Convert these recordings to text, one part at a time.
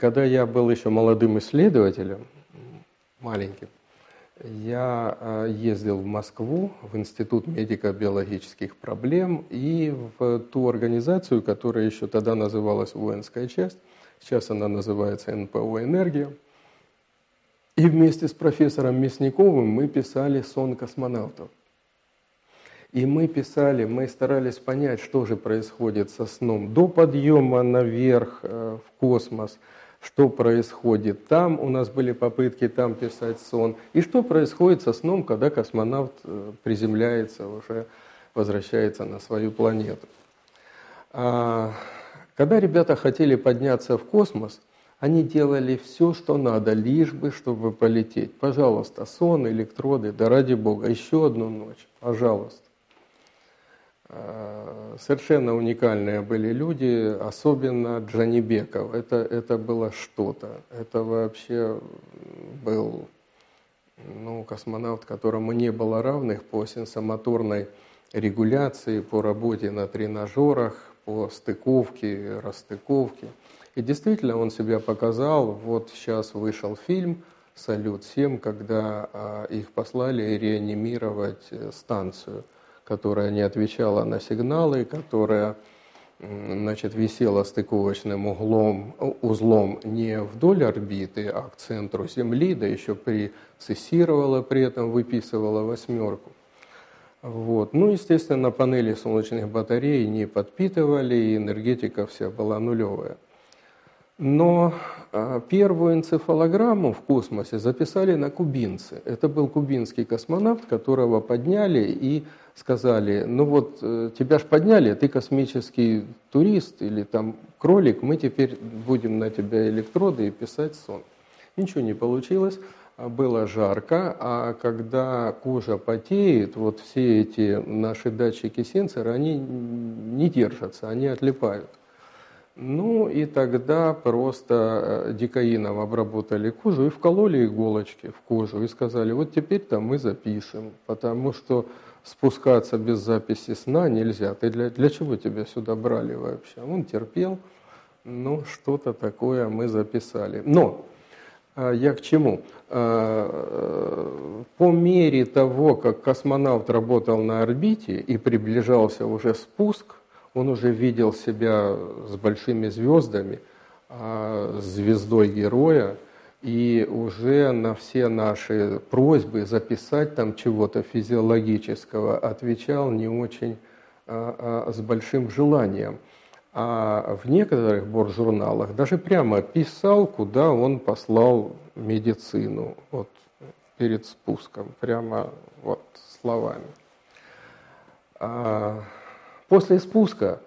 когда я был еще молодым исследователем, маленьким, я э, ездил в Москву, в Институт медико-биологических проблем и в ту организацию, которая еще тогда называлась «Воинская часть», сейчас она называется НПО «Энергия». И вместе с профессором Мясниковым мы писали «Сон космонавтов». И мы писали, мы старались понять, что же происходит со сном до подъема наверх э, в космос, что происходит там, у нас были попытки там писать сон, и что происходит со сном, когда космонавт э, приземляется, уже возвращается на свою планету. А, когда ребята хотели подняться в космос, они делали все, что надо, лишь бы, чтобы полететь. Пожалуйста, сон, электроды, да ради бога, еще одну ночь, пожалуйста. Э, совершенно уникальные были люди, особенно Джанибеков. Это, это было что-то. Это вообще был ну, космонавт, которому не было равных по сенсомоторной регуляции, по работе на тренажерах, по стыковке, расстыковке. И действительно он себя показал. Вот сейчас вышел фильм «Салют-7», когда а, их послали реанимировать э, станцию – которая не отвечала на сигналы, которая значит, висела стыковочным углом, узлом не вдоль орбиты, а к центру Земли, да еще прецессировала при этом, выписывала восьмерку. Вот. Ну, естественно, панели солнечных батарей не подпитывали, и энергетика вся была нулевая. Но а, первую энцефалограмму в космосе записали на кубинце. Это был кубинский космонавт, которого подняли и сказали, ну вот э, тебя ж подняли, ты космический турист или там кролик, мы теперь будем на тебя электроды и писать сон. Ничего не получилось, а было жарко, а когда кожа потеет, вот все эти наши датчики сенсоры, они не держатся, они отлипают. Ну и тогда просто э, дикаином обработали кожу и вкололи иголочки в кожу и сказали, вот теперь-то мы запишем, потому что спускаться без записи сна нельзя. Ты для, для чего тебя сюда брали вообще? Он терпел, ну что-то такое мы записали. Но э, я к чему? Э, по мере того, как космонавт работал на орбите и приближался уже спуск, он уже видел себя с большими звездами, а, звездой героя, и уже на все наши просьбы записать там чего-то физиологического отвечал не очень а, а, с большим желанием. А в некоторых боржурналах даже прямо писал, куда он послал медицину вот, перед спуском, прямо вот словами. После спуска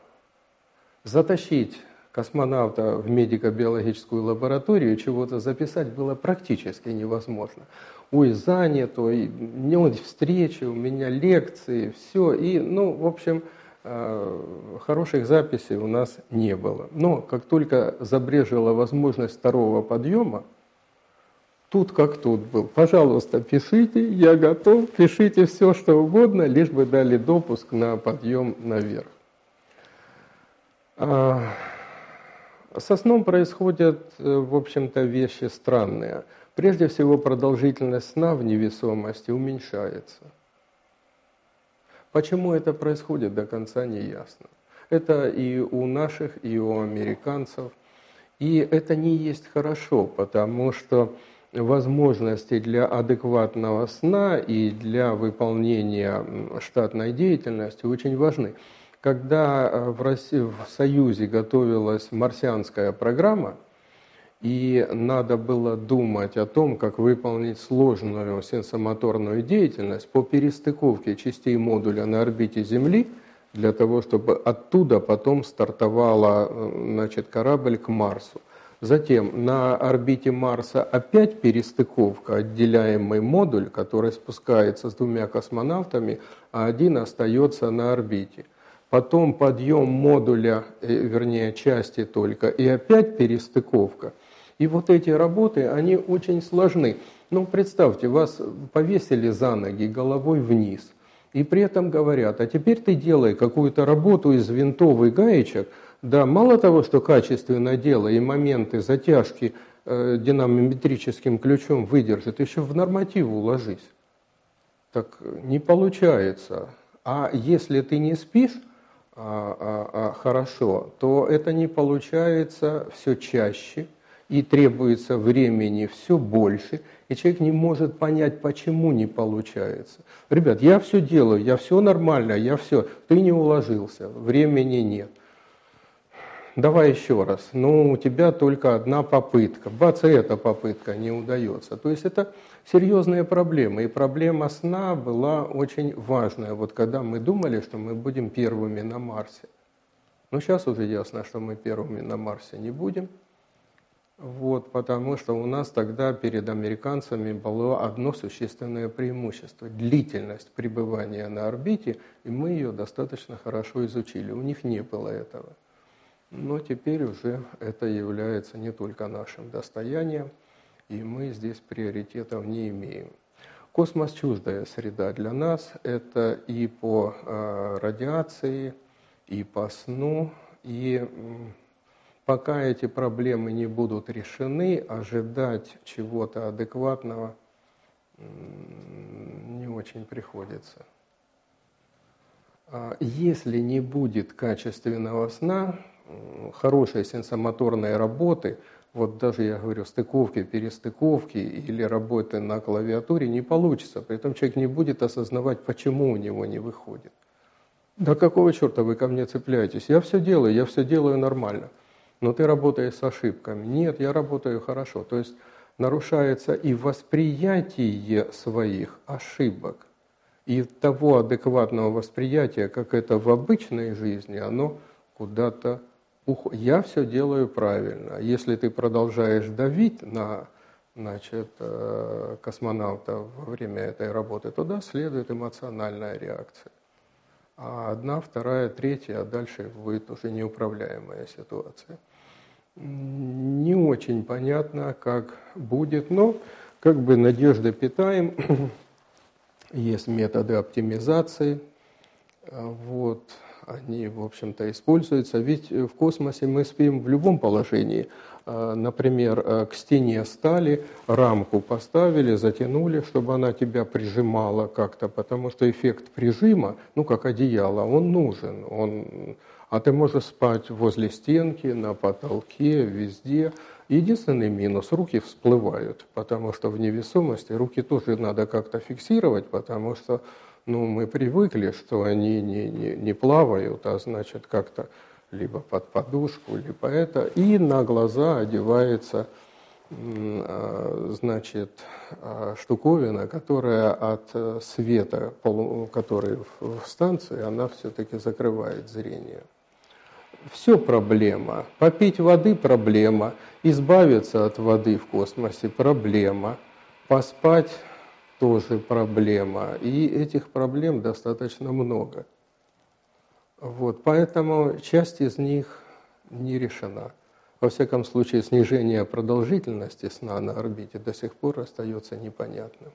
затащить космонавта в медико-биологическую лабораторию чего-то записать было практически невозможно. Ой, занят, ой, не встречи, у меня лекции, все. И, ну, в общем, э, хороших записей у нас не было. Но как только забрежила возможность второго подъема, тут как тут был. Пожалуйста, пишите, я готов, пишите все, что угодно, лишь бы дали допуск на подъем наверх. Со сном происходят, э, в общем-то, вещи странные. Прежде всего, продолжительность сна в невесомости уменьшается. Почему это происходит, до конца не ясно. Это и у наших, и у американцев. И это не есть хорошо, потому что возможности для адекватного сна и для выполнения штатной деятельности очень важны. Когда э, в, России, в Союзе готовилась марсианская программа, и надо было думать о том, как выполнить сложную сенсомоторную деятельность по перестыковке частей модуля на орбите Земли, для того, чтобы оттуда потом стартовала э, значит, корабль к Марсу – Затем на орбите Марса опять перестыковка, отделяемый модуль, который спускается с двумя космонавтами, а один остается на орбите. Потом подъем модуля, э, вернее части только, и опять перестыковка. И вот эти работы, они очень сложны. Ну, представьте, вас повесили за ноги головой вниз. И при этом говорят, а теперь ты делай какую-то работу из винтов и гаечек, да, мало того, что качественно делай и моменты затяжки э, динамометрическим ключом выдержит, еще в нормативу уложись. Так не получается. А если ты не спишь хорошо, то это не получается все чаще – и требуется времени все больше, и человек не может понять, почему не получается. Ребят, я все делаю, я все нормально, я все, ты не уложился, времени нет. Давай еще раз. Ну, у тебя только одна попытка. Бац, и эта попытка не удается. То есть это серьезные проблемы. И проблема сна была очень важная. Вот когда мы думали, что мы будем первыми на Марсе. Но сейчас уже ясно, что мы первыми на Марсе не будем. Вот, потому что у нас тогда перед американцами было одно существенное преимущество – длительность пребывания на орбите, и мы ее достаточно хорошо изучили. У них не было этого. Но теперь уже это является не только нашим достоянием, и мы здесь приоритетов не имеем. Космос – чуждая среда для нас. Это и по э, радиации, и по сну, и Пока эти проблемы не будут решены, ожидать чего-то адекватного не очень приходится. А если не будет качественного сна, хорошей сенсомоторной работы, вот даже я говорю, стыковки, перестыковки или работы на клавиатуре не получится. При этом человек не будет осознавать, почему у него не выходит. Да какого черта вы ко мне цепляетесь? Я все делаю, я все делаю нормально но ты работаешь с ошибками. Нет, я работаю хорошо. То есть нарушается и восприятие своих ошибок, и того адекватного восприятия, как это в обычной жизни, оно куда-то. Я все делаю правильно. Если ты продолжаешь давить на значит, э, космонавта во время этой работы, туда следует эмоциональная реакция. А одна, вторая, третья, а дальше будет уже неуправляемая ситуация не очень понятно, как будет, но как бы надежды питаем. Есть методы оптимизации, вот, они, в общем-то, используются. Ведь в космосе мы спим в любом положении. Например, к стене стали, рамку поставили, затянули, чтобы она тебя прижимала как-то, потому что эффект прижима, ну, как одеяло, он нужен. Он а ты можешь спать возле стенки, на потолке, везде. Единственный минус – руки всплывают, потому что в невесомости руки тоже надо как-то фиксировать, потому что ну, мы привыкли, что они не, не, не плавают, а значит как-то либо под подушку, либо это. И на глаза одевается а, значит, а, штуковина, которая от э, света, который в станции, она все-таки закрывает зрение все проблема. Попить воды – проблема. Избавиться от воды в космосе – проблема. Поспать – тоже проблема. И этих проблем достаточно много. Вот, поэтому часть из них не решена. Во всяком случае, снижение продолжительности сна на орбите до сих пор остается непонятным.